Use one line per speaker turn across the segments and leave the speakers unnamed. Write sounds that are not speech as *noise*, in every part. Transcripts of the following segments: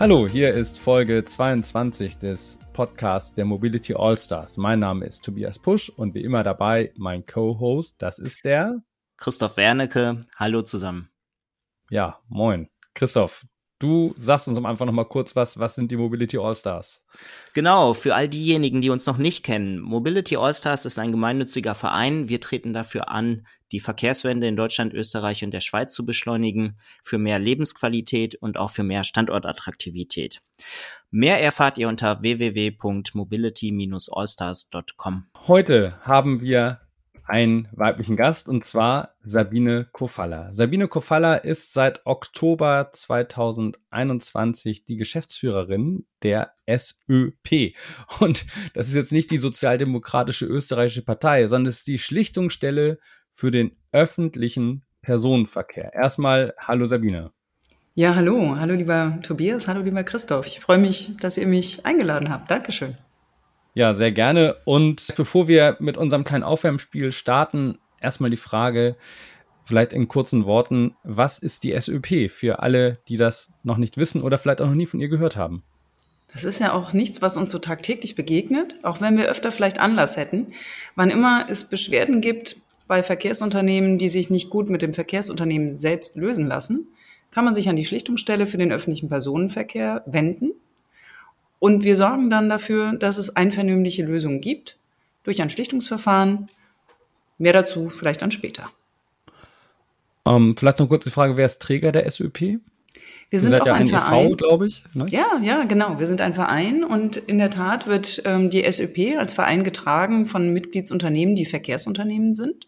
Hallo, hier ist Folge 22 des Podcasts der Mobility Allstars. Mein Name ist Tobias Pusch und wie immer dabei mein Co-Host, das ist der
Christoph Wernecke. Hallo zusammen.
Ja, moin. Christoph, Du sagst uns am Anfang noch mal kurz was, was sind die Mobility All-Stars?
Genau, für all diejenigen, die uns noch nicht kennen. Mobility All-Stars ist ein gemeinnütziger Verein. Wir treten dafür an, die Verkehrswende in Deutschland, Österreich und der Schweiz zu beschleunigen, für mehr Lebensqualität und auch für mehr Standortattraktivität. Mehr erfahrt ihr unter www.mobility-allstars.com.
Heute haben wir einen weiblichen Gast und zwar Sabine Kofalla. Sabine Kofalla ist seit Oktober 2021 die Geschäftsführerin der SÖP. Und das ist jetzt nicht die sozialdemokratische österreichische Partei, sondern es ist die Schlichtungsstelle für den öffentlichen Personenverkehr. Erstmal hallo Sabine.
Ja, hallo. Hallo lieber Tobias, hallo lieber Christoph. Ich freue mich, dass ihr mich eingeladen habt. Dankeschön.
Ja, sehr gerne. Und bevor wir mit unserem kleinen Aufwärmspiel starten, erstmal die Frage, vielleicht in kurzen Worten, was ist die SÖP für alle, die das noch nicht wissen oder vielleicht auch noch nie von ihr gehört haben?
Das ist ja auch nichts, was uns so tagtäglich begegnet, auch wenn wir öfter vielleicht Anlass hätten. Wann immer es Beschwerden gibt bei Verkehrsunternehmen, die sich nicht gut mit dem Verkehrsunternehmen selbst lösen lassen, kann man sich an die Schlichtungsstelle für den öffentlichen Personenverkehr wenden. Und wir sorgen dann dafür, dass es einvernehmliche Lösungen gibt durch ein Schlichtungsverfahren. Mehr dazu vielleicht dann später.
Ähm, vielleicht noch kurz die Frage, wer ist Träger der SÖP?
Wir sind auch ja ein, ein Verein,
glaube ich.
Ne? Ja, ja, genau. Wir sind ein Verein und in der Tat wird ähm, die SÖP als Verein getragen von Mitgliedsunternehmen, die Verkehrsunternehmen sind.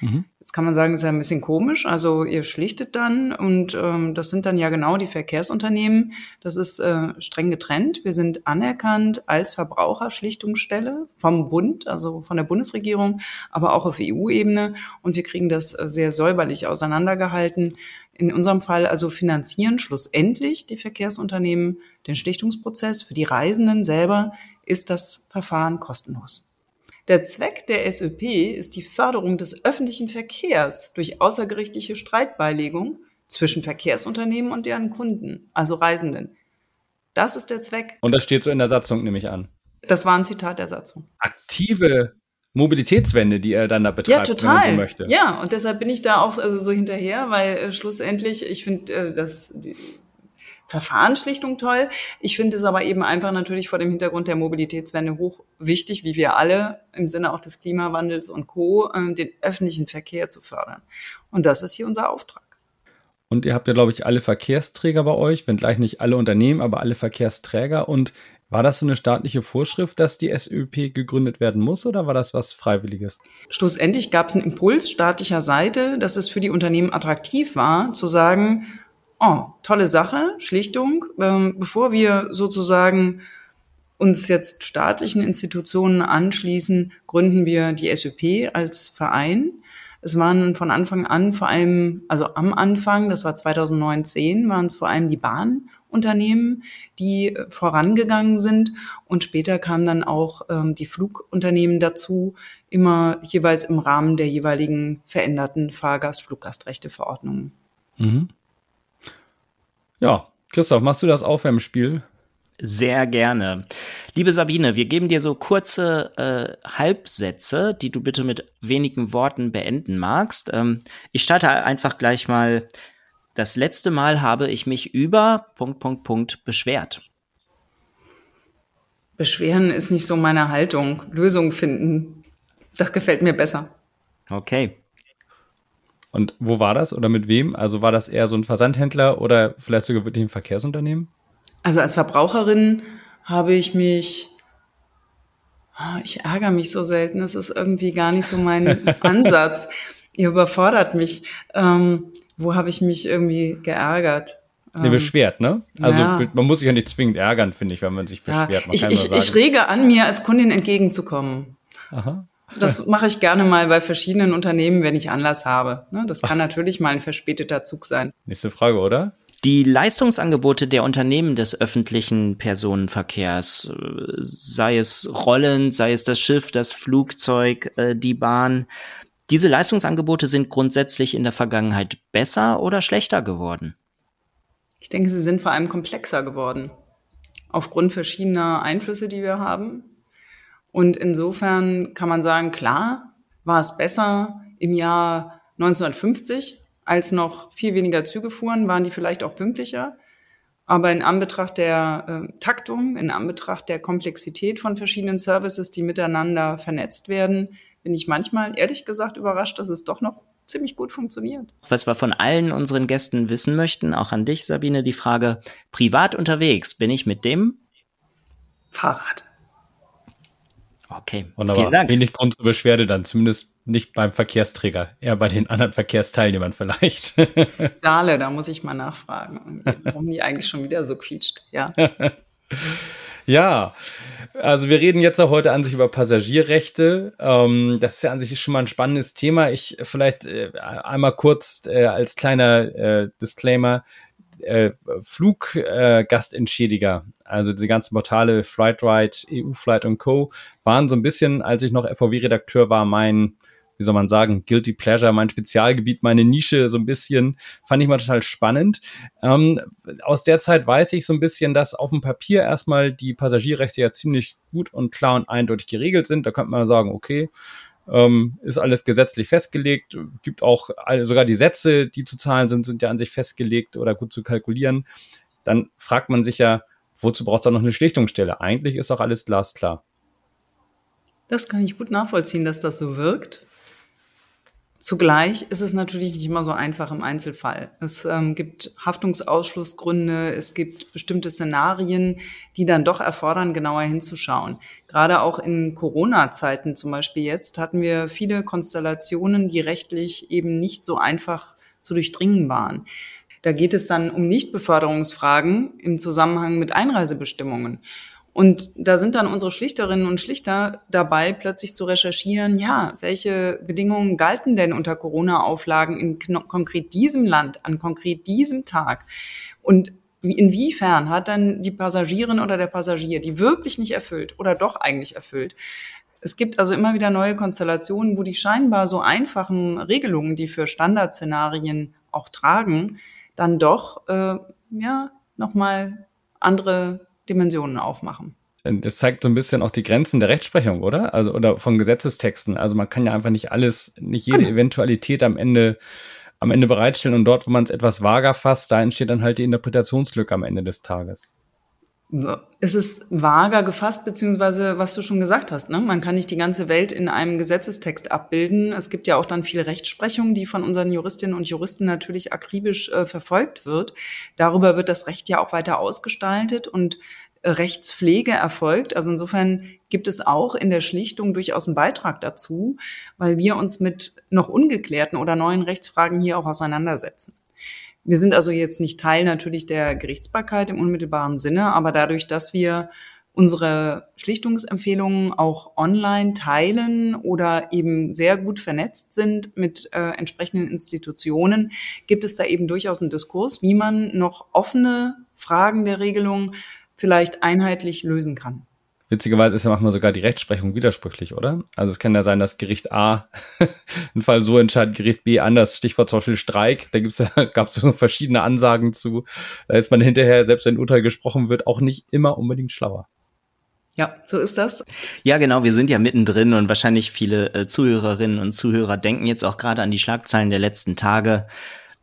Mhm. Jetzt kann man sagen, ist ja ein bisschen komisch. Also ihr schlichtet dann und ähm, das sind dann ja genau die Verkehrsunternehmen. Das ist äh, streng getrennt. Wir sind anerkannt als Verbraucherschlichtungsstelle vom Bund, also von der Bundesregierung, aber auch auf EU-Ebene. Und wir kriegen das äh, sehr säuberlich auseinandergehalten. In unserem Fall also finanzieren schlussendlich die Verkehrsunternehmen den Schlichtungsprozess. Für die Reisenden selber ist das Verfahren kostenlos. Der Zweck der SÖP ist die Förderung des öffentlichen Verkehrs durch außergerichtliche Streitbeilegung zwischen Verkehrsunternehmen und deren Kunden, also Reisenden. Das ist der Zweck.
Und das steht so in der Satzung, nehme ich an.
Das war ein Zitat der Satzung.
Aktive Mobilitätswende, die er dann da betreibt,
ja, total.
wenn man so möchte.
Ja, und deshalb bin ich da auch also so hinterher, weil äh, schlussendlich, ich finde, äh, dass die, Verfahrensschlichtung toll. Ich finde es aber eben einfach natürlich vor dem Hintergrund der Mobilitätswende hoch wichtig, wie wir alle im Sinne auch des Klimawandels und Co., äh, den öffentlichen Verkehr zu fördern. Und das ist hier unser Auftrag.
Und ihr habt ja, glaube ich, alle Verkehrsträger bei euch, wenn gleich nicht alle Unternehmen, aber alle Verkehrsträger. Und war das so eine staatliche Vorschrift, dass die SÖP gegründet werden muss oder war das was Freiwilliges?
Schlussendlich gab es einen Impuls staatlicher Seite, dass es für die Unternehmen attraktiv war, zu sagen, oh, tolle Sache, Schlichtung. Ähm, bevor wir sozusagen uns jetzt staatlichen Institutionen anschließen, gründen wir die SÖP als Verein. Es waren von Anfang an vor allem, also am Anfang, das war 2019, waren es vor allem die Bahnunternehmen, die vorangegangen sind. Und später kamen dann auch ähm, die Flugunternehmen dazu, immer jeweils im Rahmen der jeweiligen veränderten Fahrgast-Fluggastrechteverordnungen. Mhm.
Ja, Christoph, machst du das Aufwärmspiel?
Sehr gerne. Liebe Sabine, wir geben dir so kurze äh, Halbsätze, die du bitte mit wenigen Worten beenden magst. Ähm, ich starte einfach gleich mal. Das letzte Mal habe ich mich über Punkt, Punkt, Punkt beschwert.
Beschweren ist nicht so meine Haltung. Lösungen finden, das gefällt mir besser.
Okay.
Und wo war das oder mit wem? Also war das eher so ein Versandhändler oder vielleicht sogar wirklich ein Verkehrsunternehmen?
Also als Verbraucherin habe ich mich, ah, ich ärgere mich so selten, das ist irgendwie gar nicht so mein *laughs* Ansatz. Ihr überfordert mich. Ähm, wo habe ich mich irgendwie geärgert?
Ne, beschwert, ne? Also ja. man muss sich ja nicht zwingend ärgern, finde ich, wenn man sich beschwert.
Ja, ich, ich, ich rege an, mir als Kundin entgegenzukommen. Aha. Das mache ich gerne mal bei verschiedenen Unternehmen, wenn ich Anlass habe. Ne, das kann natürlich mal ein verspäteter Zug sein.
Nächste Frage, oder?
Die Leistungsangebote der Unternehmen des öffentlichen Personenverkehrs, sei es Rollen, sei es das Schiff, das Flugzeug, äh, die Bahn, diese Leistungsangebote sind grundsätzlich in der Vergangenheit besser oder schlechter geworden?
Ich denke, sie sind vor allem komplexer geworden. Aufgrund verschiedener Einflüsse, die wir haben. Und insofern kann man sagen, klar, war es besser im Jahr 1950, als noch viel weniger Züge fuhren, waren die vielleicht auch pünktlicher. Aber in Anbetracht der äh, Taktung, in Anbetracht der Komplexität von verschiedenen Services, die miteinander vernetzt werden, bin ich manchmal ehrlich gesagt überrascht, dass es doch noch ziemlich gut funktioniert.
Was wir von allen unseren Gästen wissen möchten, auch an dich, Sabine, die Frage, privat unterwegs, bin ich mit dem
Fahrrad.
Okay.
Wunderbar. Vielen Dank. Wenig Grund zur Beschwerde dann, zumindest nicht beim Verkehrsträger, eher bei den anderen Verkehrsteilnehmern vielleicht. *laughs*
Dale, da muss ich mal nachfragen, warum die eigentlich schon wieder so quietscht. Ja. *laughs*
ja, also wir reden jetzt auch heute an sich über Passagierrechte. Ähm, das ist ja an sich schon mal ein spannendes Thema. Ich vielleicht äh, einmal kurz äh, als kleiner äh, Disclaimer äh, Fluggastentschädiger, äh, also diese ganzen Portale Flightride, EU Flight und Co. waren so ein bisschen, als ich noch FVW-Redakteur war, mein wie soll man sagen, Guilty Pleasure, mein Spezialgebiet, meine Nische so ein bisschen, fand ich mal total spannend. Ähm, aus der Zeit weiß ich so ein bisschen, dass auf dem Papier erstmal die Passagierrechte ja ziemlich gut und klar und eindeutig geregelt sind. Da könnte man sagen, okay, ähm, ist alles gesetzlich festgelegt, gibt auch sogar die Sätze, die zu zahlen sind, sind ja an sich festgelegt oder gut zu kalkulieren. Dann fragt man sich ja, wozu braucht es da noch eine Schlichtungsstelle? Eigentlich ist auch alles glasklar.
Das kann ich gut nachvollziehen, dass das so wirkt. Zugleich ist es natürlich nicht immer so einfach im Einzelfall. Es ähm, gibt Haftungsausschlussgründe, es gibt bestimmte Szenarien, die dann doch erfordern, genauer hinzuschauen. Gerade auch in Corona-Zeiten zum Beispiel jetzt hatten wir viele Konstellationen, die rechtlich eben nicht so einfach zu durchdringen waren. Da geht es dann um Nichtbeförderungsfragen im Zusammenhang mit Einreisebestimmungen. Und da sind dann unsere Schlichterinnen und Schlichter dabei, plötzlich zu recherchieren, ja, welche Bedingungen galten denn unter Corona-Auflagen in konkret diesem Land, an konkret diesem Tag? Und inwiefern hat dann die Passagierin oder der Passagier die wirklich nicht erfüllt oder doch eigentlich erfüllt? Es gibt also immer wieder neue Konstellationen, wo die scheinbar so einfachen Regelungen, die für Standardszenarien auch tragen, dann doch äh, ja nochmal andere Dimensionen aufmachen.
Das zeigt so ein bisschen auch die Grenzen der Rechtsprechung, oder? Also, oder von Gesetzestexten. Also man kann ja einfach nicht alles, nicht jede genau. Eventualität am Ende, am Ende bereitstellen und dort, wo man es etwas vager fasst, da entsteht dann halt die Interpretationslücke am Ende des Tages
es ist vager gefasst, beziehungsweise was du schon gesagt hast. Ne? Man kann nicht die ganze Welt in einem Gesetzestext abbilden. Es gibt ja auch dann viele Rechtsprechung, die von unseren Juristinnen und Juristen natürlich akribisch äh, verfolgt wird. Darüber wird das Recht ja auch weiter ausgestaltet und äh, Rechtspflege erfolgt. Also insofern gibt es auch in der Schlichtung durchaus einen Beitrag dazu, weil wir uns mit noch ungeklärten oder neuen Rechtsfragen hier auch auseinandersetzen. Wir sind also jetzt nicht Teil natürlich der Gerichtsbarkeit im unmittelbaren Sinne, aber dadurch, dass wir unsere Schlichtungsempfehlungen auch online teilen oder eben sehr gut vernetzt sind mit äh, entsprechenden Institutionen, gibt es da eben durchaus einen Diskurs, wie man noch offene Fragen der Regelung vielleicht einheitlich lösen kann.
Witzigerweise ist ja manchmal sogar die Rechtsprechung widersprüchlich, oder? Also es kann ja sein, dass Gericht A *laughs* einen Fall so entscheidet, Gericht B anders. Stichwort zum Beispiel Streik. Da gibt's ja, *laughs* gab es so verschiedene Ansagen zu. Da ist man hinterher, selbst wenn ein Urteil gesprochen wird, auch nicht immer unbedingt schlauer.
Ja, so ist das.
Ja, genau. Wir sind ja mittendrin und wahrscheinlich viele äh, Zuhörerinnen und Zuhörer denken jetzt auch gerade an die Schlagzeilen der letzten Tage.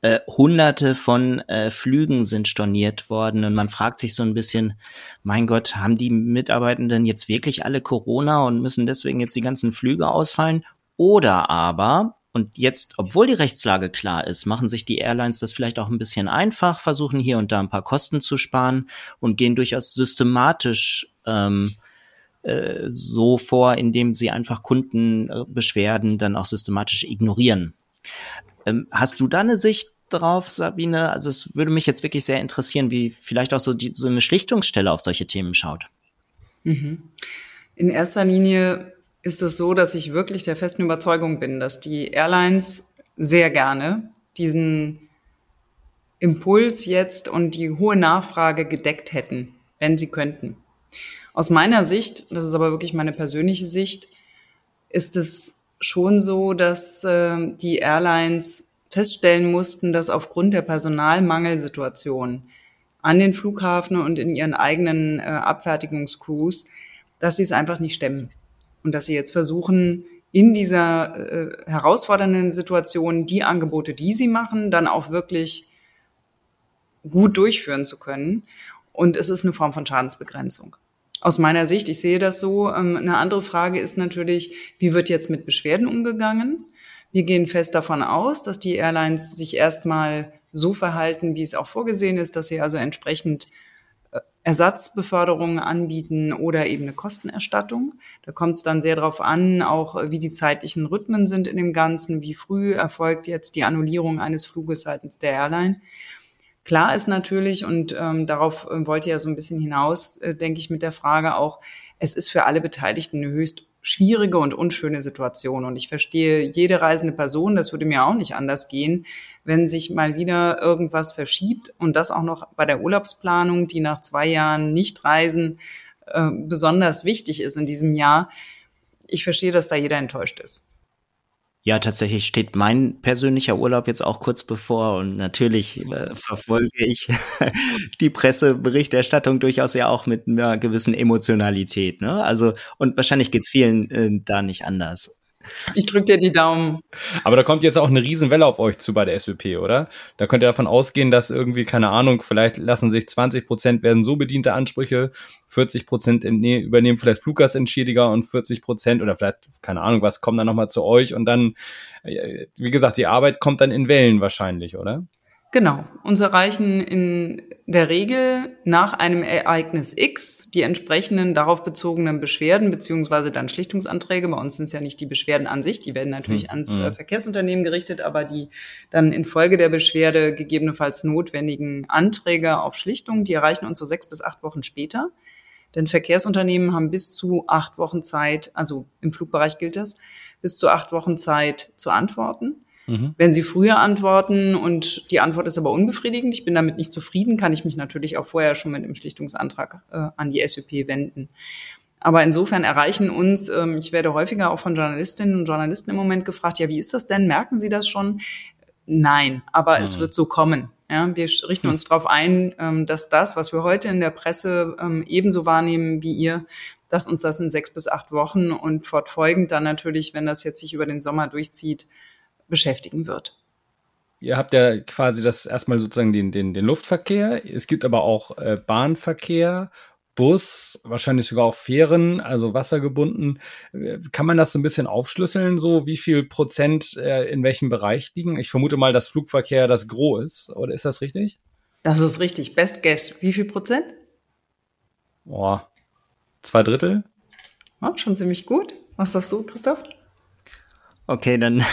Äh, hunderte von äh, Flügen sind storniert worden und man fragt sich so ein bisschen, mein Gott, haben die Mitarbeitenden jetzt wirklich alle Corona und müssen deswegen jetzt die ganzen Flüge ausfallen? Oder aber, und jetzt, obwohl die Rechtslage klar ist, machen sich die Airlines das vielleicht auch ein bisschen einfach, versuchen hier und da ein paar Kosten zu sparen und gehen durchaus systematisch ähm, äh, so vor, indem sie einfach Kundenbeschwerden dann auch systematisch ignorieren. Ähm, hast du da eine Sicht drauf, Sabine? Also es würde mich jetzt wirklich sehr interessieren, wie vielleicht auch so, die, so eine Schlichtungsstelle auf solche Themen schaut.
Mhm. In erster Linie ist es so, dass ich wirklich der festen Überzeugung bin, dass die Airlines sehr gerne diesen Impuls jetzt und die hohe Nachfrage gedeckt hätten, wenn sie könnten. Aus meiner Sicht, das ist aber wirklich meine persönliche Sicht, ist es schon so, dass äh, die Airlines feststellen mussten, dass aufgrund der Personalmangelsituation an den Flughafen und in ihren eigenen äh, Abfertigungscrews, dass sie es einfach nicht stemmen. Und dass sie jetzt versuchen, in dieser äh, herausfordernden Situation die Angebote, die sie machen, dann auch wirklich gut durchführen zu können. Und es ist eine Form von Schadensbegrenzung. Aus meiner Sicht, ich sehe das so. Ähm, eine andere Frage ist natürlich, wie wird jetzt mit Beschwerden umgegangen? Wir gehen fest davon aus, dass die Airlines sich erstmal so verhalten, wie es auch vorgesehen ist, dass sie also entsprechend äh, Ersatzbeförderungen anbieten oder eben eine Kostenerstattung. Da kommt es dann sehr darauf an, auch wie die zeitlichen Rhythmen sind in dem Ganzen, wie früh erfolgt jetzt die Annullierung eines Fluges seitens der Airline. Klar ist natürlich, und ähm, darauf äh, wollte ja so ein bisschen hinaus, äh, denke ich, mit der Frage auch, es ist für alle Beteiligten eine höchst schwierige und unschöne Situation. Und ich verstehe jede reisende Person, das würde mir auch nicht anders gehen, wenn sich mal wieder irgendwas verschiebt und das auch noch bei der Urlaubsplanung, die nach zwei Jahren nicht reisen, äh, besonders wichtig ist in diesem Jahr. Ich verstehe, dass da jeder enttäuscht ist.
Ja, tatsächlich steht mein persönlicher Urlaub jetzt auch kurz bevor und natürlich äh, verfolge ich *laughs* die Presseberichterstattung durchaus ja auch mit einer gewissen Emotionalität. Ne? Also und wahrscheinlich geht's vielen äh, da nicht anders.
Ich drücke dir die Daumen.
Aber da kommt jetzt auch eine Riesenwelle auf euch zu bei der SWP, oder? Da könnt ihr davon ausgehen, dass irgendwie, keine Ahnung, vielleicht lassen sich 20 Prozent werden so bediente Ansprüche, 40 Prozent übernehmen vielleicht Fluggastentschädiger und 40 Prozent oder vielleicht, keine Ahnung, was kommt dann nochmal zu euch und dann, äh, wie gesagt, die Arbeit kommt dann in Wellen wahrscheinlich, oder?
Genau. Uns erreichen in der Regel nach einem Ereignis X die entsprechenden darauf bezogenen Beschwerden beziehungsweise dann Schlichtungsanträge. Bei uns sind es ja nicht die Beschwerden an sich, die werden natürlich hm, ans hm. Verkehrsunternehmen gerichtet, aber die dann infolge der Beschwerde gegebenenfalls notwendigen Anträge auf Schlichtung, die erreichen uns so sechs bis acht Wochen später. Denn Verkehrsunternehmen haben bis zu acht Wochen Zeit, also im Flugbereich gilt das, bis zu acht Wochen Zeit zu antworten. Mhm. Wenn Sie früher antworten und die Antwort ist aber unbefriedigend, ich bin damit nicht zufrieden, kann ich mich natürlich auch vorher schon mit dem Schlichtungsantrag äh, an die SUP wenden. Aber insofern erreichen uns, ähm, ich werde häufiger auch von Journalistinnen und Journalisten im Moment gefragt, ja, wie ist das denn? Merken Sie das schon? Nein, aber mhm. es wird so kommen. Ja, wir richten uns darauf ein, ähm, dass das, was wir heute in der Presse ähm, ebenso wahrnehmen wie ihr, dass uns das in sechs bis acht Wochen und fortfolgend dann natürlich, wenn das jetzt sich über den Sommer durchzieht, beschäftigen wird.
Ihr habt ja quasi das erstmal sozusagen den, den, den Luftverkehr. Es gibt aber auch äh, Bahnverkehr, Bus, wahrscheinlich sogar auch Fähren, also wassergebunden. Äh, kann man das so ein bisschen aufschlüsseln, so wie viel Prozent äh, in welchem Bereich liegen? Ich vermute mal, dass Flugverkehr das Gros ist, oder ist das richtig?
Das ist richtig. Best guess. Wie viel Prozent?
Boah, zwei Drittel?
Ja, schon ziemlich gut. Was sagst du, Christoph?
Okay, dann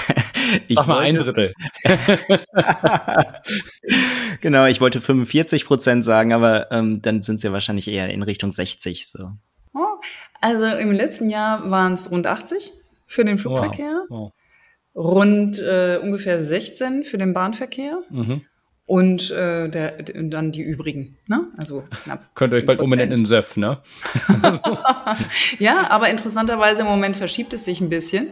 *laughs*
ich Sag mal wollte, ein Drittel. *laughs*
genau, ich wollte 45 Prozent sagen, aber ähm, dann sind es ja wahrscheinlich eher in Richtung 60. So.
Oh, also im letzten Jahr waren es rund 80 für den Flugverkehr, wow. Wow. rund äh, ungefähr 16 für den Bahnverkehr. Mhm und äh, der, dann die übrigen. Ne? Also
knapp. *laughs* Könnt ihr euch bald umbenennen in Söff, ne? *laughs*
ja, aber interessanterweise im Moment verschiebt es sich ein bisschen.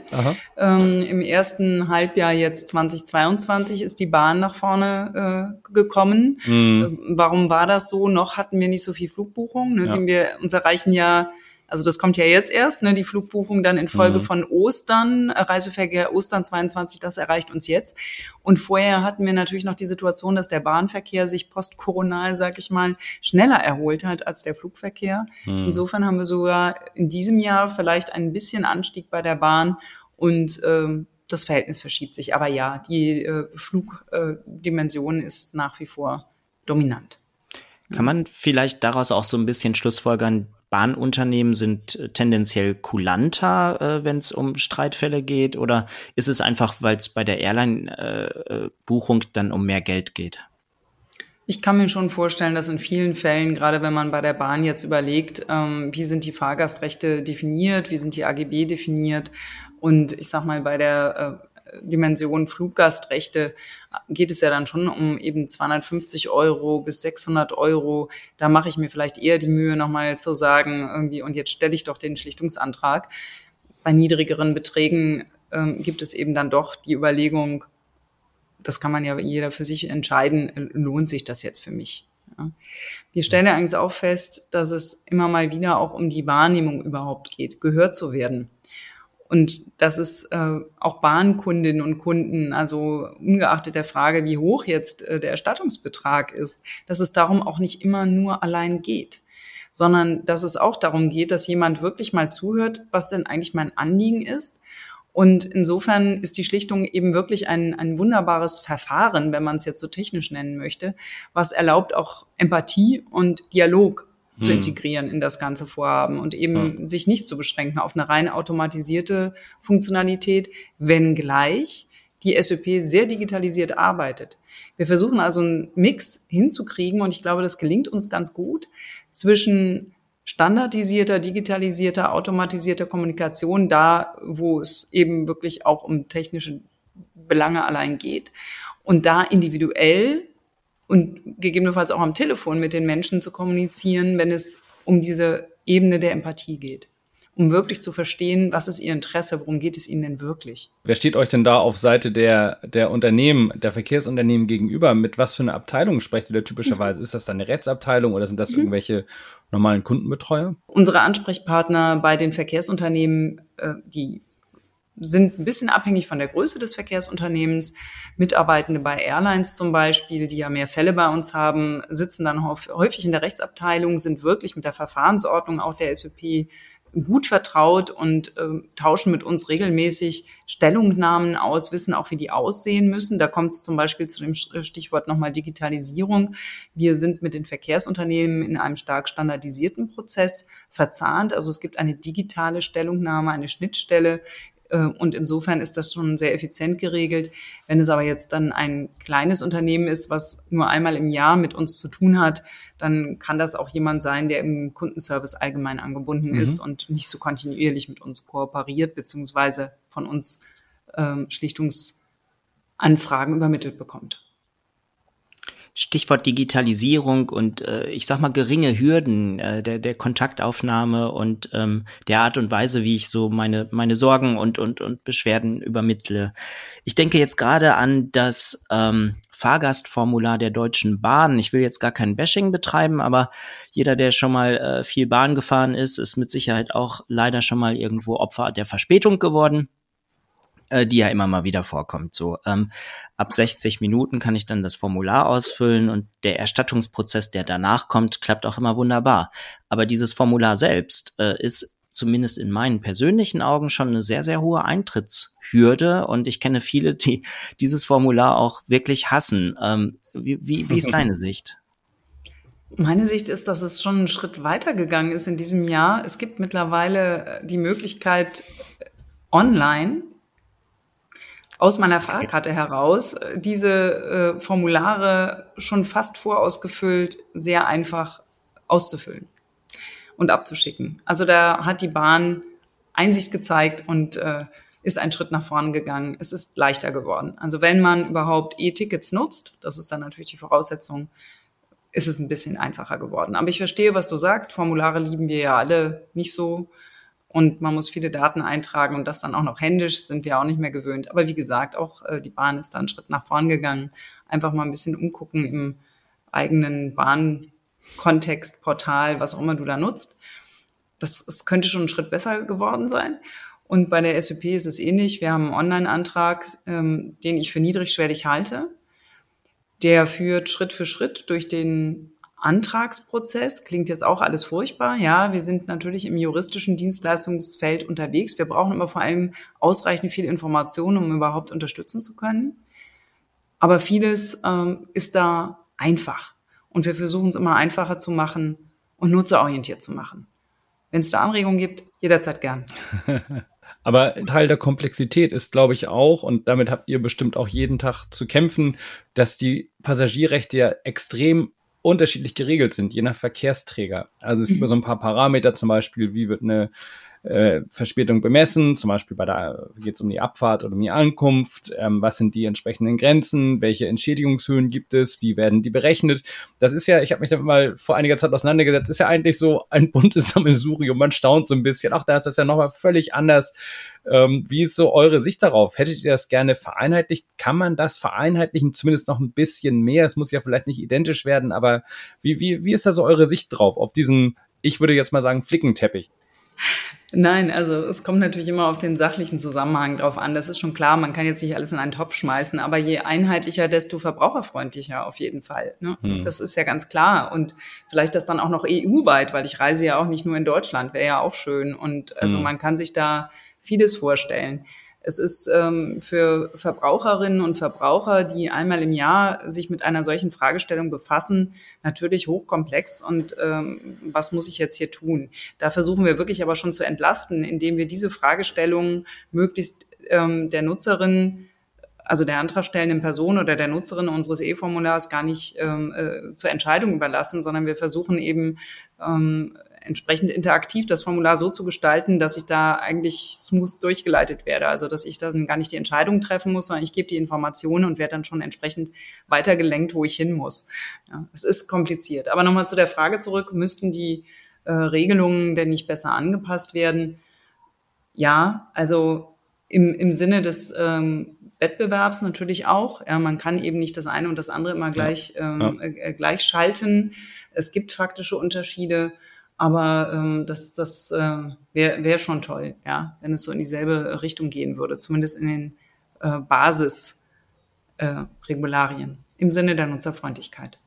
Ähm, Im ersten Halbjahr jetzt 2022 ist die Bahn nach vorne äh, gekommen. Mhm. Warum war das so? Noch hatten wir nicht so viel Flugbuchungen. Ne? Ja. wir uns erreichen ja also das kommt ja jetzt erst, ne, die Flugbuchung dann in Folge mhm. von Ostern, äh, Reiseverkehr Ostern 22, das erreicht uns jetzt. Und vorher hatten wir natürlich noch die Situation, dass der Bahnverkehr sich postkoronal, sag ich mal, schneller erholt hat als der Flugverkehr. Mhm. Insofern haben wir sogar in diesem Jahr vielleicht ein bisschen Anstieg bei der Bahn und ähm, das Verhältnis verschiebt sich. Aber ja, die äh, Flugdimension äh, ist nach wie vor dominant.
Kann man vielleicht daraus auch so ein bisschen Schlussfolgern, Bahnunternehmen sind äh, tendenziell kulanter, äh, wenn es um Streitfälle geht? Oder ist es einfach, weil es bei der Airline-Buchung äh, dann um mehr Geld geht?
Ich kann mir schon vorstellen, dass in vielen Fällen, gerade wenn man bei der Bahn jetzt überlegt, ähm, wie sind die Fahrgastrechte definiert, wie sind die AGB definiert und ich sag mal, bei der äh, Dimension Fluggastrechte geht es ja dann schon um eben 250 Euro bis 600 Euro. Da mache ich mir vielleicht eher die Mühe, nochmal zu sagen, irgendwie, und jetzt stelle ich doch den Schlichtungsantrag. Bei niedrigeren Beträgen ähm, gibt es eben dann doch die Überlegung, das kann man ja jeder für sich entscheiden, lohnt sich das jetzt für mich? Ja. Wir stellen ja eigentlich auch fest, dass es immer mal wieder auch um die Wahrnehmung überhaupt geht, gehört zu werden. Und das ist äh, auch Bahnkundinnen und Kunden, also ungeachtet der Frage, wie hoch jetzt äh, der Erstattungsbetrag ist, dass es darum auch nicht immer nur allein geht, sondern dass es auch darum geht, dass jemand wirklich mal zuhört, was denn eigentlich mein Anliegen ist. Und insofern ist die Schlichtung eben wirklich ein, ein wunderbares Verfahren, wenn man es jetzt so technisch nennen möchte, was erlaubt auch Empathie und Dialog zu hm. integrieren in das ganze Vorhaben und eben ja. sich nicht zu beschränken auf eine rein automatisierte Funktionalität, wenngleich die SÖP sehr digitalisiert arbeitet. Wir versuchen also einen Mix hinzukriegen und ich glaube, das gelingt uns ganz gut zwischen standardisierter, digitalisierter, automatisierter Kommunikation, da wo es eben wirklich auch um technische Belange allein geht und da individuell und gegebenenfalls auch am Telefon mit den Menschen zu kommunizieren, wenn es um diese Ebene der Empathie geht. Um wirklich zu verstehen, was ist Ihr Interesse, worum geht es Ihnen denn wirklich?
Wer steht euch denn da auf Seite der, der Unternehmen, der Verkehrsunternehmen gegenüber? Mit was für einer Abteilung sprecht ihr da typischerweise? Mhm. Ist das dann eine Rechtsabteilung oder sind das mhm. irgendwelche normalen Kundenbetreuer?
Unsere Ansprechpartner bei den Verkehrsunternehmen, äh, die sind ein bisschen abhängig von der Größe des Verkehrsunternehmens. Mitarbeitende bei Airlines zum Beispiel, die ja mehr Fälle bei uns haben, sitzen dann häufig in der Rechtsabteilung, sind wirklich mit der Verfahrensordnung auch der SOP gut vertraut und äh, tauschen mit uns regelmäßig Stellungnahmen aus, wissen auch, wie die aussehen müssen. Da kommt es zum Beispiel zu dem Stichwort nochmal Digitalisierung. Wir sind mit den Verkehrsunternehmen in einem stark standardisierten Prozess verzahnt. Also es gibt eine digitale Stellungnahme, eine Schnittstelle, äh, und insofern ist das schon sehr effizient geregelt. Wenn es aber jetzt dann ein kleines Unternehmen ist, was nur einmal im Jahr mit uns zu tun hat, dann kann das auch jemand sein, der im Kundenservice allgemein angebunden mhm. ist und nicht so kontinuierlich mit uns kooperiert, beziehungsweise von uns ähm, Schlichtungsanfragen übermittelt bekommt.
Stichwort Digitalisierung und äh, ich sag mal geringe Hürden äh, der, der Kontaktaufnahme und ähm, der Art und Weise, wie ich so meine, meine Sorgen und, und, und Beschwerden übermittle. Ich denke jetzt gerade an das ähm, Fahrgastformular der Deutschen Bahn. Ich will jetzt gar kein Bashing betreiben, aber jeder, der schon mal äh, viel Bahn gefahren ist, ist mit Sicherheit auch leider schon mal irgendwo Opfer der Verspätung geworden äh, die ja immer mal wieder vorkommt. So ähm, ab 60 Minuten kann ich dann das Formular ausfüllen und der Erstattungsprozess, der danach kommt, klappt auch immer wunderbar. Aber dieses Formular selbst äh, ist zumindest in meinen persönlichen Augen schon eine sehr, sehr hohe Eintrittshürde und ich kenne viele, die *laughs* dieses Formular auch wirklich hassen. Ähm, wie, wie, wie ist *laughs* deine Sicht?
Meine Sicht ist, dass es schon einen Schritt weitergegangen ist in diesem Jahr. Es gibt mittlerweile die Möglichkeit, online aus meiner Fahrkarte heraus äh, diese äh, Formulare schon fast vorausgefüllt, sehr einfach auszufüllen und abzuschicken. Also da hat die Bahn Einsicht gezeigt und äh, ist ein Schritt nach vorn gegangen. Es ist leichter geworden. Also wenn man überhaupt E-Tickets nutzt, das ist dann natürlich die Voraussetzung, ist es ein bisschen einfacher geworden. Aber ich verstehe, was du sagst. Formulare lieben wir ja alle nicht so und man muss viele Daten eintragen und das dann auch noch händisch, sind wir auch nicht mehr gewöhnt. Aber wie gesagt, auch äh, die Bahn ist da einen Schritt nach vorn gegangen. Einfach mal ein bisschen umgucken im eigenen Bahnkontext, Portal, was auch immer du da nutzt. Das, das könnte schon ein Schritt besser geworden sein. Und bei der SUP ist es ähnlich. Wir haben einen Online-Antrag, ähm, den ich für niedrigschwellig halte. Der führt Schritt für Schritt durch den Antragsprozess klingt jetzt auch alles furchtbar. Ja, wir sind natürlich im juristischen Dienstleistungsfeld unterwegs. Wir brauchen aber vor allem ausreichend viel Informationen, um überhaupt unterstützen zu können. Aber vieles ähm, ist da einfach. und wir versuchen es immer einfacher zu machen und nutzerorientiert zu machen. Wenn es da Anregungen gibt, jederzeit gern. *laughs*
Aber Teil der Komplexität ist, glaube ich, auch, und damit habt ihr bestimmt auch jeden Tag zu kämpfen, dass die Passagierrechte ja extrem unterschiedlich geregelt sind, je nach Verkehrsträger. Also es gibt mhm. so ein paar Parameter, zum Beispiel, wie wird eine äh, Verspätung bemessen, zum Beispiel bei der geht es um die Abfahrt oder um die Ankunft, ähm, was sind die entsprechenden Grenzen, welche Entschädigungshöhen gibt es, wie werden die berechnet. Das ist ja, ich habe mich damit mal vor einiger Zeit auseinandergesetzt, ist ja eigentlich so ein *laughs* buntes Sammelsurium, man staunt so ein bisschen, ach, da ist das ja nochmal völlig anders. Ähm, wie ist so eure Sicht darauf? Hättet ihr das gerne vereinheitlicht? Kann man das vereinheitlichen, zumindest noch ein bisschen mehr? Es muss ja vielleicht nicht identisch werden, aber wie, wie, wie ist da so eure Sicht drauf, auf diesen, ich würde jetzt mal sagen, Flickenteppich?
Nein, also es kommt natürlich immer auf den sachlichen Zusammenhang drauf an. Das ist schon klar, man kann jetzt nicht alles in einen Topf schmeißen, aber je einheitlicher, desto verbraucherfreundlicher auf jeden Fall. Ne? Hm. Das ist ja ganz klar. Und vielleicht das dann auch noch EU-weit, weil ich reise ja auch nicht nur in Deutschland, wäre ja auch schön. Und also hm. man kann sich da vieles vorstellen. Es ist ähm, für Verbraucherinnen und Verbraucher, die einmal im Jahr sich mit einer solchen Fragestellung befassen, natürlich hochkomplex. Und ähm, was muss ich jetzt hier tun? Da versuchen wir wirklich aber schon zu entlasten, indem wir diese Fragestellungen möglichst ähm, der Nutzerin also der antragstellenden Person oder der Nutzerin unseres E-Formulars gar nicht ähm, äh, zur Entscheidung überlassen, sondern wir versuchen eben ähm, entsprechend interaktiv das Formular so zu gestalten, dass ich da eigentlich smooth durchgeleitet werde. Also dass ich dann gar nicht die Entscheidung treffen muss, sondern ich gebe die Informationen und werde dann schon entsprechend weitergelenkt, wo ich hin muss. Ja, es ist kompliziert. Aber nochmal zu der Frage zurück, müssten die äh, Regelungen denn nicht besser angepasst werden? Ja, also im, im Sinne des ähm, Wettbewerbs natürlich auch. Ja, man kann eben nicht das eine und das andere immer gleich, ja. Ähm, ja. Äh, gleich schalten. Es gibt faktische Unterschiede. Aber ähm, das, das äh, wäre wär schon toll, ja, wenn es so in dieselbe Richtung gehen würde, zumindest in den äh, Basisregularien äh, im Sinne der Nutzerfreundlichkeit.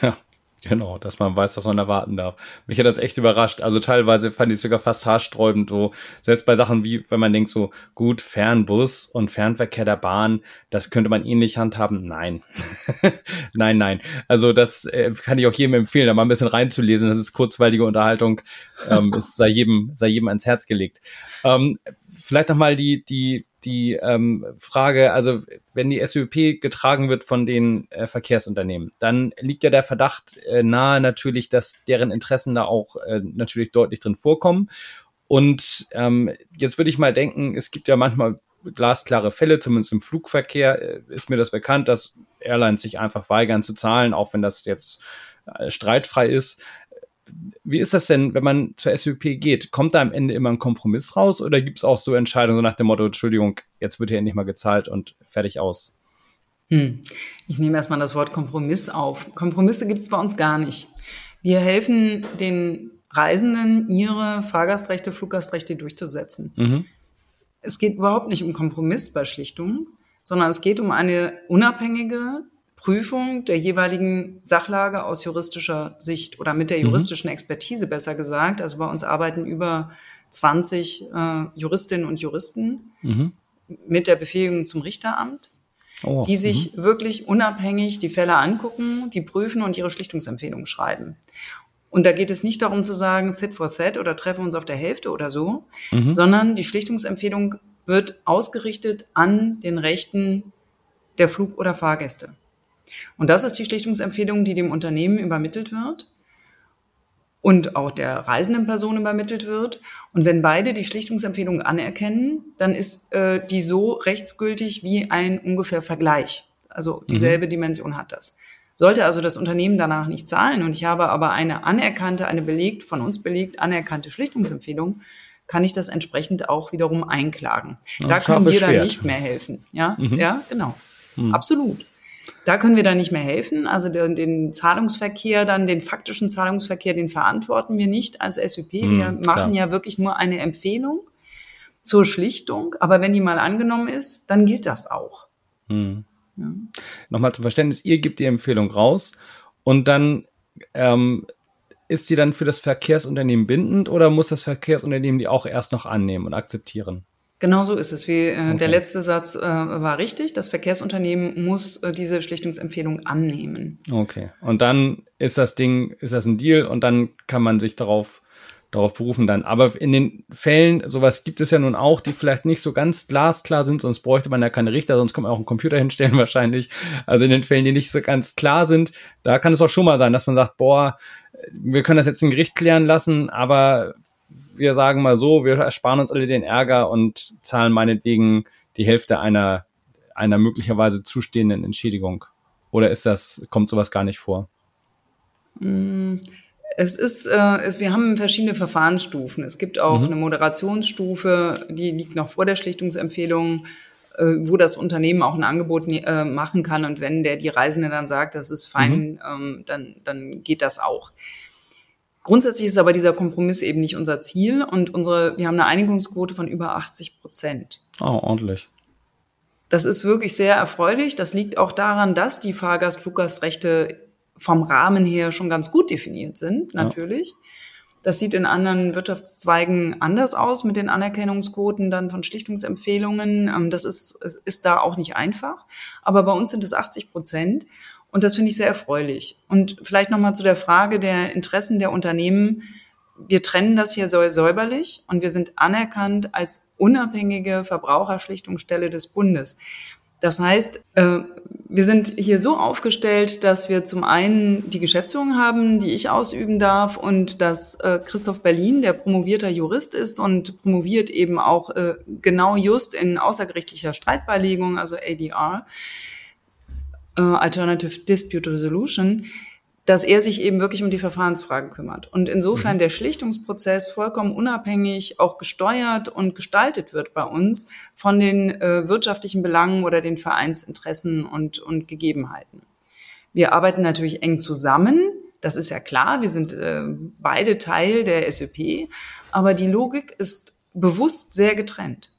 Ja, Genau, dass man weiß, was man erwarten darf. Mich hat das echt überrascht. Also teilweise fand ich es sogar fast haarsträubend, so selbst bei Sachen wie, wenn man denkt so, gut, Fernbus und Fernverkehr der Bahn, das könnte man ähnlich handhaben. Nein. *laughs* nein, nein. Also das äh, kann ich auch jedem empfehlen, da mal ein bisschen reinzulesen. Das ist kurzweilige Unterhaltung. Ähm, es sei jedem, sei jedem ans Herz gelegt. Ähm, vielleicht nochmal die, die die ähm, Frage, also wenn die SUP getragen wird von den äh, Verkehrsunternehmen, dann liegt ja der Verdacht äh, nahe natürlich, dass deren Interessen da auch äh, natürlich deutlich drin vorkommen. Und ähm, jetzt würde ich mal denken, es gibt ja manchmal glasklare Fälle, zumindest im Flugverkehr äh, ist mir das bekannt, dass Airlines sich einfach weigern zu zahlen, auch wenn das jetzt äh, streitfrei ist wie ist das denn, wenn man zur SUP geht? Kommt da am Ende immer ein Kompromiss raus oder gibt es auch so Entscheidungen so nach dem Motto, Entschuldigung, jetzt wird hier endlich mal gezahlt und fertig aus?
Hm. Ich nehme erstmal das Wort Kompromiss auf. Kompromisse gibt es bei uns gar nicht. Wir helfen den Reisenden, ihre Fahrgastrechte, Fluggastrechte durchzusetzen. Mhm. Es geht überhaupt nicht um Kompromiss bei Schlichtungen, sondern es geht um eine unabhängige, Prüfung der jeweiligen Sachlage aus juristischer Sicht oder mit der mhm. juristischen Expertise besser gesagt. Also bei uns arbeiten über 20 äh, Juristinnen und Juristen mhm. mit der Befähigung zum Richteramt, oh, die sich mhm. wirklich unabhängig die Fälle angucken, die prüfen und ihre Schlichtungsempfehlungen schreiben. Und da geht es nicht darum zu sagen, sit for that oder treffen uns auf der Hälfte oder so, mhm. sondern die Schlichtungsempfehlung wird ausgerichtet an den Rechten der Flug- oder Fahrgäste. Und das ist die Schlichtungsempfehlung, die dem Unternehmen übermittelt wird und auch der reisenden Person übermittelt wird. Und wenn beide die Schlichtungsempfehlung anerkennen, dann ist äh, die so rechtsgültig wie ein ungefähr Vergleich. Also dieselbe mhm. Dimension hat das. Sollte also das Unternehmen danach nicht zahlen und ich habe aber eine anerkannte, eine belegt, von uns belegt anerkannte Schlichtungsempfehlung, kann ich das entsprechend auch wiederum einklagen. Ja, da können wir dann nicht mehr helfen. Ja, mhm. ja, genau. Mhm. Absolut. Da können wir dann nicht mehr helfen. Also den, den, Zahlungsverkehr, dann den faktischen Zahlungsverkehr, den verantworten wir nicht als SUP. Hm, wir machen klar. ja wirklich nur eine Empfehlung zur Schlichtung. Aber wenn die mal angenommen ist, dann gilt das auch.
Hm. Ja. Nochmal zum Verständnis, ihr gebt die Empfehlung raus und dann ähm, ist die dann für das Verkehrsunternehmen bindend oder muss das Verkehrsunternehmen die auch erst noch annehmen und akzeptieren?
Genau so ist es. Wie, äh, okay. Der letzte Satz äh, war richtig. Das Verkehrsunternehmen muss äh, diese Schlichtungsempfehlung annehmen.
Okay. Und dann ist das Ding, ist das ein Deal und dann kann man sich darauf darauf berufen dann. Aber in den Fällen, sowas gibt es ja nun auch, die vielleicht nicht so ganz glasklar sind, sonst bräuchte man ja keine Richter, sonst kann man auch einen Computer *laughs* hinstellen wahrscheinlich. Also in den Fällen, die nicht so ganz klar sind, da kann es auch schon mal sein, dass man sagt, boah, wir können das jetzt im Gericht klären lassen, aber wir sagen mal so, wir ersparen uns alle den Ärger und zahlen meinetwegen die Hälfte einer, einer möglicherweise zustehenden Entschädigung. Oder ist das, kommt sowas gar nicht vor?
Mm, es ist, äh, es, wir haben verschiedene Verfahrensstufen. Es gibt auch mhm. eine Moderationsstufe, die liegt noch vor der Schlichtungsempfehlung, äh, wo das Unternehmen auch ein Angebot äh, machen kann. Und wenn der die Reisende dann sagt, das ist fein, mhm. ähm, dann, dann geht das auch. Grundsätzlich ist aber dieser Kompromiss eben nicht unser Ziel und unsere, wir haben eine Einigungsquote von über 80 Prozent.
Oh, ordentlich.
Das ist wirklich sehr erfreulich. Das liegt auch daran, dass die Fahrgast-Fluggastrechte vom Rahmen her schon ganz gut definiert sind, natürlich. Ja. Das sieht in anderen Wirtschaftszweigen anders aus mit den Anerkennungsquoten dann von Schlichtungsempfehlungen. Ähm, das ist, ist da auch nicht einfach. Aber bei uns sind es 80 Prozent. Und das finde ich sehr erfreulich. Und vielleicht nochmal zu der Frage der Interessen der Unternehmen. Wir trennen das hier säuberlich und wir sind anerkannt als unabhängige Verbraucherschlichtungsstelle des Bundes. Das heißt, äh, wir sind hier so aufgestellt, dass wir zum einen die Geschäftsführung haben, die ich ausüben darf und dass äh, Christoph Berlin, der promovierter Jurist ist und promoviert eben auch äh, genau just in außergerichtlicher Streitbeilegung, also ADR, äh, Alternative Dispute Resolution, dass er sich eben wirklich um die Verfahrensfragen kümmert. Und insofern mhm. der Schlichtungsprozess vollkommen unabhängig auch gesteuert und gestaltet wird bei uns von den äh, wirtschaftlichen Belangen oder den Vereinsinteressen und, und Gegebenheiten. Wir arbeiten natürlich eng zusammen. Das ist ja klar. Wir sind äh, beide Teil der SÖP. Aber die Logik ist bewusst sehr getrennt.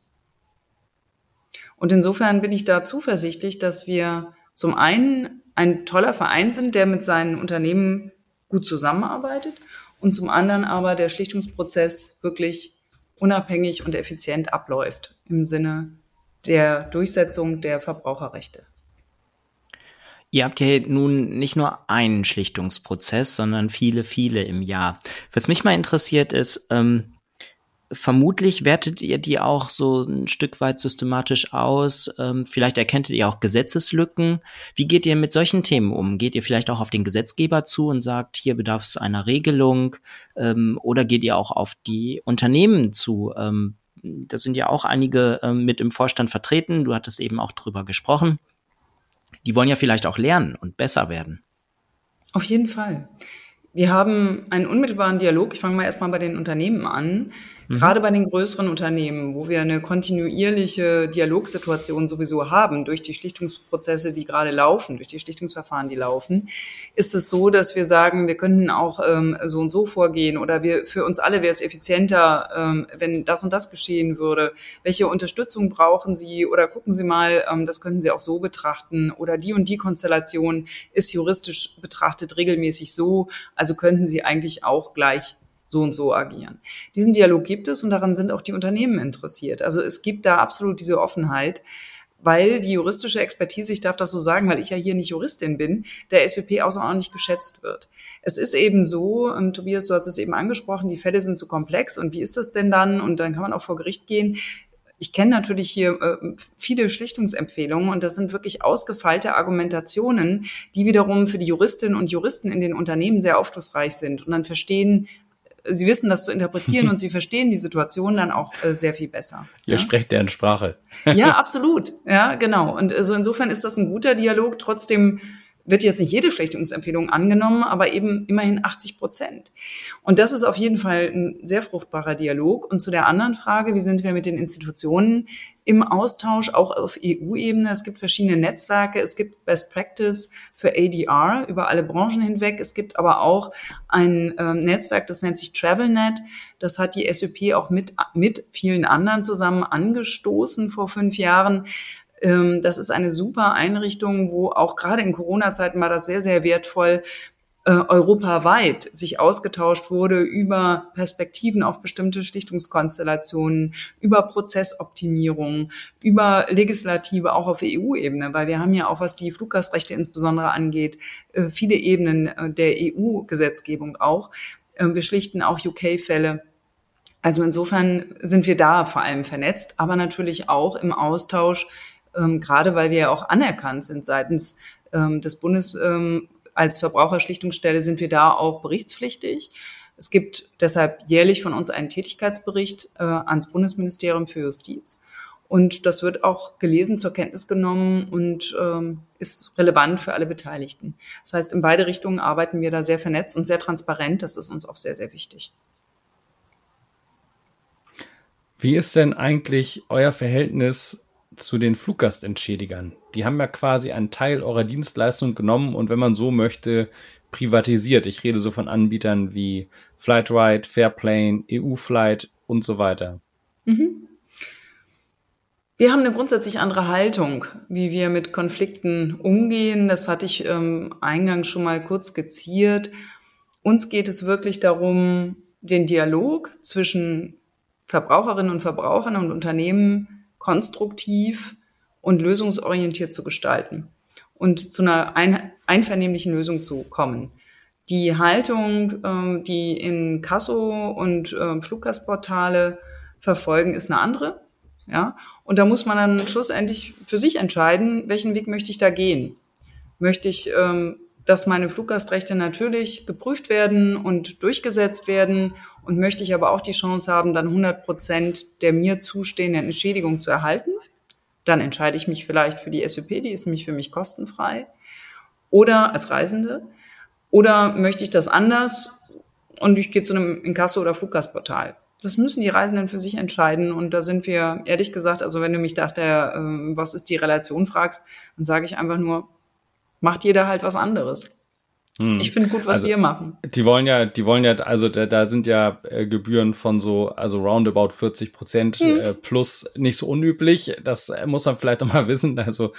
Und insofern bin ich da zuversichtlich, dass wir zum einen ein toller Verein sind, der mit seinen Unternehmen gut zusammenarbeitet und zum anderen aber der Schlichtungsprozess wirklich unabhängig und effizient abläuft im Sinne der Durchsetzung der Verbraucherrechte.
Ihr habt ja nun nicht nur einen Schlichtungsprozess, sondern viele, viele im Jahr. Was mich mal interessiert ist, ähm, vermutlich wertet ihr die auch so ein Stück weit systematisch aus. Ähm, vielleicht erkennt ihr auch Gesetzeslücken. Wie geht ihr mit solchen Themen um? Geht ihr vielleicht auch auf den Gesetzgeber zu und sagt, hier bedarf es einer Regelung? Ähm, oder geht ihr auch auf die Unternehmen zu? Ähm, da sind ja auch einige ähm, mit im Vorstand vertreten. Du hattest eben auch drüber gesprochen. Die wollen ja vielleicht auch lernen und besser werden.
Auf jeden Fall. Wir haben einen unmittelbaren Dialog. Ich fange mal erstmal bei den Unternehmen an. Mhm. Gerade bei den größeren Unternehmen, wo wir eine kontinuierliche Dialogsituation sowieso haben, durch die Schlichtungsprozesse, die gerade laufen, durch die Schlichtungsverfahren, die laufen, ist es so, dass wir sagen, wir könnten auch ähm, so und so vorgehen oder wir, für uns alle wäre es effizienter, ähm, wenn das und das geschehen würde. Welche Unterstützung brauchen Sie oder gucken Sie mal, ähm, das könnten Sie auch so betrachten oder die und die Konstellation ist juristisch betrachtet regelmäßig so, also könnten Sie eigentlich auch gleich so und so agieren. Diesen Dialog gibt es und daran sind auch die Unternehmen interessiert. Also es gibt da absolut diese Offenheit, weil die juristische Expertise, ich darf das so sagen, weil ich ja hier nicht Juristin bin, der SUP außerordentlich geschätzt wird. Es ist eben so, ähm, Tobias, du hast es eben angesprochen, die Fälle sind zu komplex und wie ist das denn dann? Und dann kann man auch vor Gericht gehen. Ich kenne natürlich hier äh, viele Schlichtungsempfehlungen und das sind wirklich ausgefeilte Argumentationen, die wiederum für die Juristinnen und Juristen in den Unternehmen sehr aufschlussreich sind und dann verstehen, sie wissen das zu interpretieren *laughs* und sie verstehen die Situation dann auch äh, sehr viel besser.
Ihr ja? sprecht deren Sprache. *laughs*
ja, *laughs* absolut. Ja, genau. Und also insofern ist das ein guter Dialog. Trotzdem wird jetzt nicht jede Schlichtungsempfehlung angenommen, aber eben immerhin 80 Prozent. Und das ist auf jeden Fall ein sehr fruchtbarer Dialog. Und zu der anderen Frage, wie sind wir mit den Institutionen im Austausch, auch auf EU-Ebene? Es gibt verschiedene Netzwerke, es gibt Best Practice für ADR über alle Branchen hinweg. Es gibt aber auch ein äh, Netzwerk, das nennt sich TravelNet. Das hat die SUP auch mit, mit vielen anderen zusammen angestoßen vor fünf Jahren ähm, das ist eine super Einrichtung, wo auch gerade in Corona-Zeiten war das sehr, sehr wertvoll, äh, europaweit sich ausgetauscht wurde über Perspektiven auf bestimmte Schlichtungskonstellationen, über Prozessoptimierung, über Legislative auch auf EU-Ebene, weil wir haben ja auch, was die Fluggastrechte insbesondere angeht, äh, viele Ebenen äh, der EU-Gesetzgebung auch. Wir schlichten auch UK-Fälle. Also insofern sind wir da vor allem vernetzt, aber natürlich auch im Austausch, ähm, gerade weil wir ja auch anerkannt sind seitens ähm, des Bundes, ähm, als Verbraucherschlichtungsstelle sind wir da auch berichtspflichtig. Es gibt deshalb jährlich von uns einen Tätigkeitsbericht äh, ans Bundesministerium für Justiz. Und das wird auch gelesen, zur Kenntnis genommen und ähm, ist relevant für alle Beteiligten. Das heißt, in beide Richtungen arbeiten wir da sehr vernetzt und sehr transparent. Das ist uns auch sehr, sehr wichtig.
Wie ist denn eigentlich euer Verhältnis zu den Fluggastentschädigern. Die haben ja quasi einen Teil eurer Dienstleistung genommen und wenn man so möchte, privatisiert. Ich rede so von Anbietern wie Flightride, Fairplane, EU-Flight und so weiter. Mhm.
Wir haben eine grundsätzlich andere Haltung, wie wir mit Konflikten umgehen. Das hatte ich ähm, eingangs schon mal kurz skizziert. Uns geht es wirklich darum, den Dialog zwischen Verbraucherinnen und Verbrauchern und Unternehmen konstruktiv und lösungsorientiert zu gestalten und zu einer ein, einvernehmlichen Lösung zu kommen. Die Haltung, ähm, die in Kasso und ähm, Fluggastportale verfolgen, ist eine andere. Ja, und da muss man dann schlussendlich für sich entscheiden, welchen Weg möchte ich da gehen. Möchte ich, ähm, dass meine Fluggastrechte natürlich geprüft werden und durchgesetzt werden und möchte ich aber auch die Chance haben, dann 100 Prozent der mir zustehenden Entschädigung zu erhalten. Dann entscheide ich mich vielleicht für die SUP, die ist nämlich für mich kostenfrei. Oder als Reisende. Oder möchte ich das anders und ich gehe zu einem Inkasso- oder Fluggastportal. Das müssen die Reisenden für sich entscheiden. Und da sind wir, ehrlich gesagt, also wenn du mich dachte, äh, was ist die Relation fragst, dann sage ich einfach nur, macht jeder halt was anderes. Hm. Ich finde gut, was
also,
wir machen.
Die wollen ja, die wollen ja, also da, da sind ja äh, Gebühren von so, also roundabout 40 Prozent hm. äh, plus nicht so unüblich. Das äh, muss man vielleicht noch mal *laughs* wissen. Also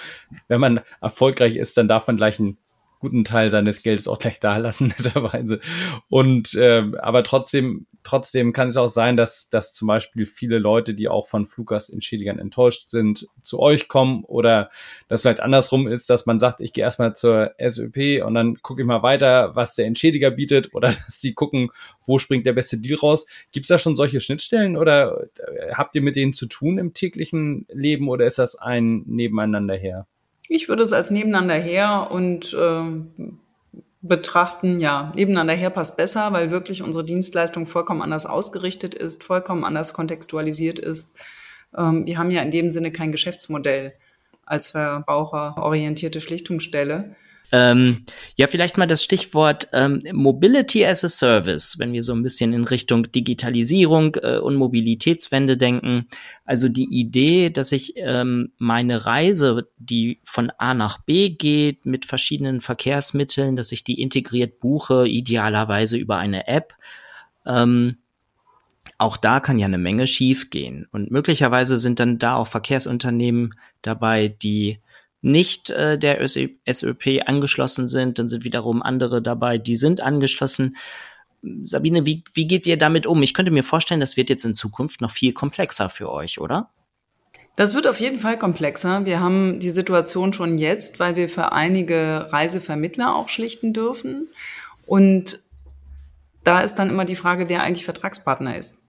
wenn man erfolgreich ist, dann darf man gleich ein guten Teil seines Geldes auch gleich da lassen, *laughs* netterweise. Und äh, aber trotzdem, trotzdem kann es auch sein, dass, dass zum Beispiel viele Leute, die auch von Fluggastentschädigern enttäuscht sind, zu euch kommen oder das vielleicht andersrum ist, dass man sagt, ich gehe erstmal zur SÖP und dann gucke ich mal weiter, was der Entschädiger bietet oder *laughs* dass die gucken, wo springt der beste Deal raus. Gibt es da schon solche Schnittstellen oder äh, habt ihr mit denen zu tun im täglichen Leben oder ist das ein Nebeneinander her?
Ich würde es als nebeneinander her und äh, betrachten, ja, nebeneinander her passt besser, weil wirklich unsere Dienstleistung vollkommen anders ausgerichtet ist, vollkommen anders kontextualisiert ist. Ähm, wir haben ja in dem Sinne kein Geschäftsmodell als verbraucherorientierte Schlichtungsstelle,
ähm, ja, vielleicht mal das Stichwort ähm, Mobility as a Service, wenn wir so ein bisschen in Richtung Digitalisierung äh, und Mobilitätswende denken. Also die Idee, dass ich ähm, meine Reise, die von A nach B geht, mit verschiedenen Verkehrsmitteln, dass ich die integriert buche, idealerweise über eine App. Ähm, auch da kann ja eine Menge schiefgehen. Und möglicherweise sind dann da auch Verkehrsunternehmen dabei, die nicht äh, der SÖP angeschlossen sind, dann sind wiederum andere dabei, die sind angeschlossen. Sabine, wie, wie geht ihr damit um? Ich könnte mir vorstellen, das wird jetzt in Zukunft noch viel komplexer für euch, oder?
Das wird auf jeden Fall komplexer. Wir haben die Situation schon jetzt, weil wir für einige Reisevermittler auch schlichten dürfen. Und da ist dann immer die Frage, wer eigentlich Vertragspartner ist.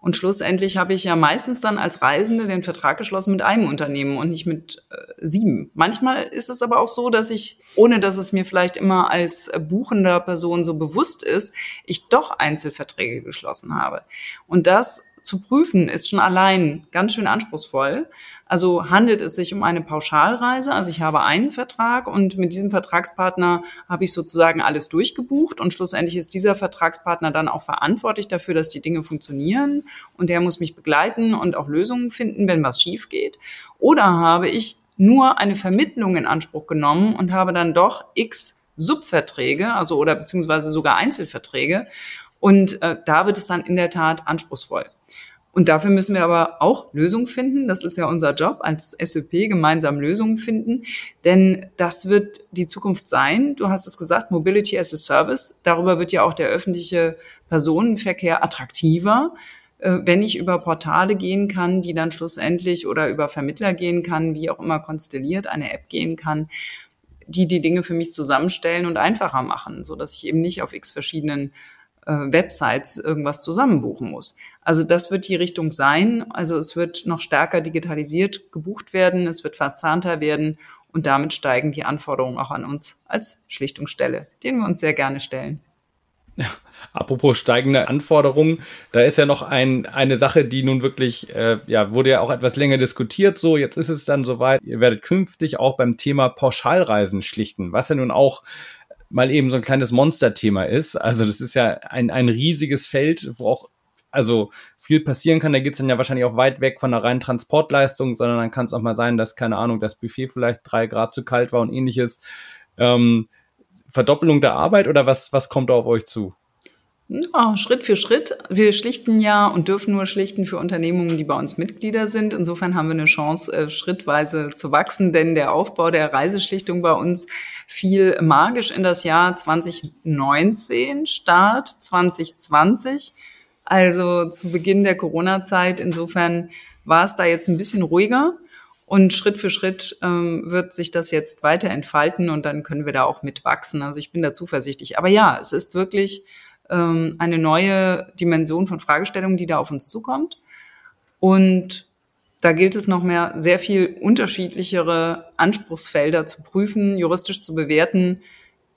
Und schlussendlich habe ich ja meistens dann als Reisende den Vertrag geschlossen mit einem Unternehmen und nicht mit äh, sieben. Manchmal ist es aber auch so, dass ich, ohne dass es mir vielleicht immer als buchender Person so bewusst ist, ich doch Einzelverträge geschlossen habe. Und das zu prüfen ist schon allein ganz schön anspruchsvoll. Also handelt es sich um eine Pauschalreise. Also ich habe einen Vertrag und mit diesem Vertragspartner habe ich sozusagen alles durchgebucht und schlussendlich ist dieser Vertragspartner dann auch verantwortlich dafür, dass die Dinge funktionieren und der muss mich begleiten und auch Lösungen finden, wenn was schief geht. Oder habe ich nur eine Vermittlung in Anspruch genommen und habe dann doch x Subverträge, also oder beziehungsweise sogar Einzelverträge. Und äh, da wird es dann in der Tat anspruchsvoll. Und dafür müssen wir aber auch Lösungen finden. Das ist ja unser Job als SEP, gemeinsam Lösungen finden. Denn das wird die Zukunft sein. Du hast es gesagt, Mobility as a Service. Darüber wird ja auch der öffentliche Personenverkehr attraktiver. Äh, wenn ich über Portale gehen kann, die dann schlussendlich oder über Vermittler gehen kann, wie auch immer konstelliert, eine App gehen kann, die die Dinge für mich zusammenstellen und einfacher machen, so dass ich eben nicht auf x verschiedenen äh, Websites irgendwas zusammenbuchen muss. Also das wird die Richtung sein. Also es wird noch stärker digitalisiert gebucht werden, es wird verzahnter werden und damit steigen die Anforderungen auch an uns als Schlichtungsstelle, denen wir uns sehr gerne stellen.
Ja, apropos steigende Anforderungen, da ist ja noch ein, eine Sache, die nun wirklich, äh, ja, wurde ja auch etwas länger diskutiert. So, jetzt ist es dann soweit. Ihr werdet künftig auch beim Thema Pauschalreisen schlichten, was ja nun auch mal eben so ein kleines Monsterthema ist. Also das ist ja ein, ein riesiges Feld, wo auch also viel passieren kann. Da geht es dann ja wahrscheinlich auch weit weg von der reinen Transportleistung, sondern dann kann es auch mal sein, dass, keine Ahnung, das Buffet vielleicht drei Grad zu kalt war und ähnliches. Ähm, Verdoppelung der Arbeit oder was, was kommt auf euch zu?
Ja, Schritt für Schritt. Wir schlichten ja und dürfen nur schlichten für Unternehmungen, die bei uns Mitglieder sind. Insofern haben wir eine Chance, äh, schrittweise zu wachsen, denn der Aufbau der Reiseschlichtung bei uns fiel magisch in das Jahr 2019, Start 2020, also zu Beginn der Corona-Zeit. Insofern war es da jetzt ein bisschen ruhiger. Und Schritt für Schritt ähm, wird sich das jetzt weiter entfalten und dann können wir da auch mitwachsen. Also ich bin da zuversichtlich. Aber ja, es ist wirklich ähm, eine neue Dimension von Fragestellungen, die da auf uns zukommt. Und da gilt es noch mehr, sehr viel unterschiedlichere Anspruchsfelder zu prüfen, juristisch zu bewerten.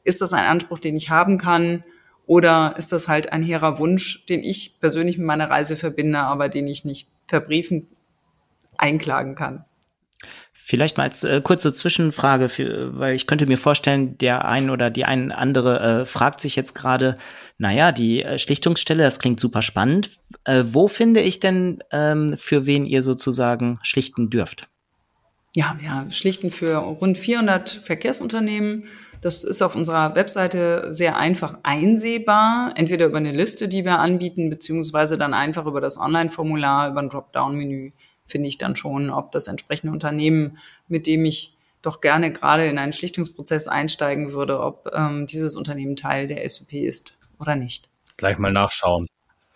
Ist das ein Anspruch, den ich haben kann? Oder ist das halt ein hehrer Wunsch, den ich persönlich mit meiner Reise verbinde, aber den ich nicht verbriefen einklagen kann?
Vielleicht mal als äh, kurze Zwischenfrage, für, weil ich könnte mir vorstellen, der ein oder die ein andere äh, fragt sich jetzt gerade, naja, die äh, Schlichtungsstelle, das klingt super spannend. Äh, wo finde ich denn, ähm, für wen ihr sozusagen schlichten dürft?
Ja, wir schlichten für rund 400 Verkehrsunternehmen. Das ist auf unserer Webseite sehr einfach einsehbar, entweder über eine Liste, die wir anbieten, beziehungsweise dann einfach über das Online-Formular, über ein Dropdown-Menü finde ich dann schon, ob das entsprechende Unternehmen, mit dem ich doch gerne gerade in einen Schlichtungsprozess einsteigen würde, ob ähm, dieses Unternehmen Teil der SUP ist oder nicht.
Gleich mal nachschauen.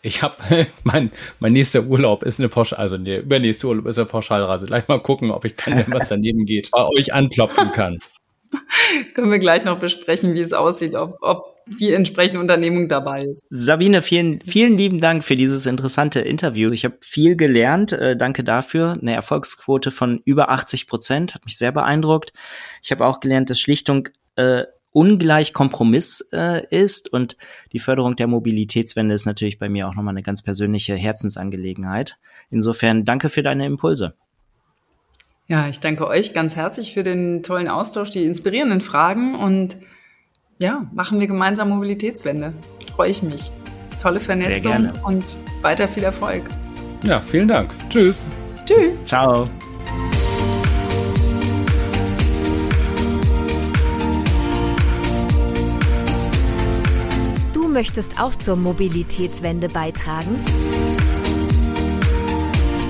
Ich habe *laughs* mein, mein nächster Urlaub ist eine Pauschal, also der übernächste Urlaub ist eine Pauschalreise. Gleich mal gucken, ob ich dann, was daneben geht, bei euch anklopfen kann. *laughs*
Können wir gleich noch besprechen, wie es aussieht, ob, ob die entsprechende Unternehmung dabei ist.
Sabine, vielen, vielen lieben Dank für dieses interessante Interview. Ich habe viel gelernt. Äh, danke dafür. Eine Erfolgsquote von über 80 Prozent hat mich sehr beeindruckt. Ich habe auch gelernt, dass Schlichtung äh, ungleich Kompromiss äh, ist und die Förderung der Mobilitätswende ist natürlich bei mir auch nochmal eine ganz persönliche Herzensangelegenheit. Insofern danke für deine Impulse.
Ja, ich danke euch ganz herzlich für den tollen Austausch, die inspirierenden Fragen und ja, machen wir gemeinsam Mobilitätswende. Freue ich mich. Tolle Vernetzung und weiter viel Erfolg.
Ja, vielen Dank. Tschüss.
Tschüss. Ciao.
Du möchtest auch zur Mobilitätswende beitragen?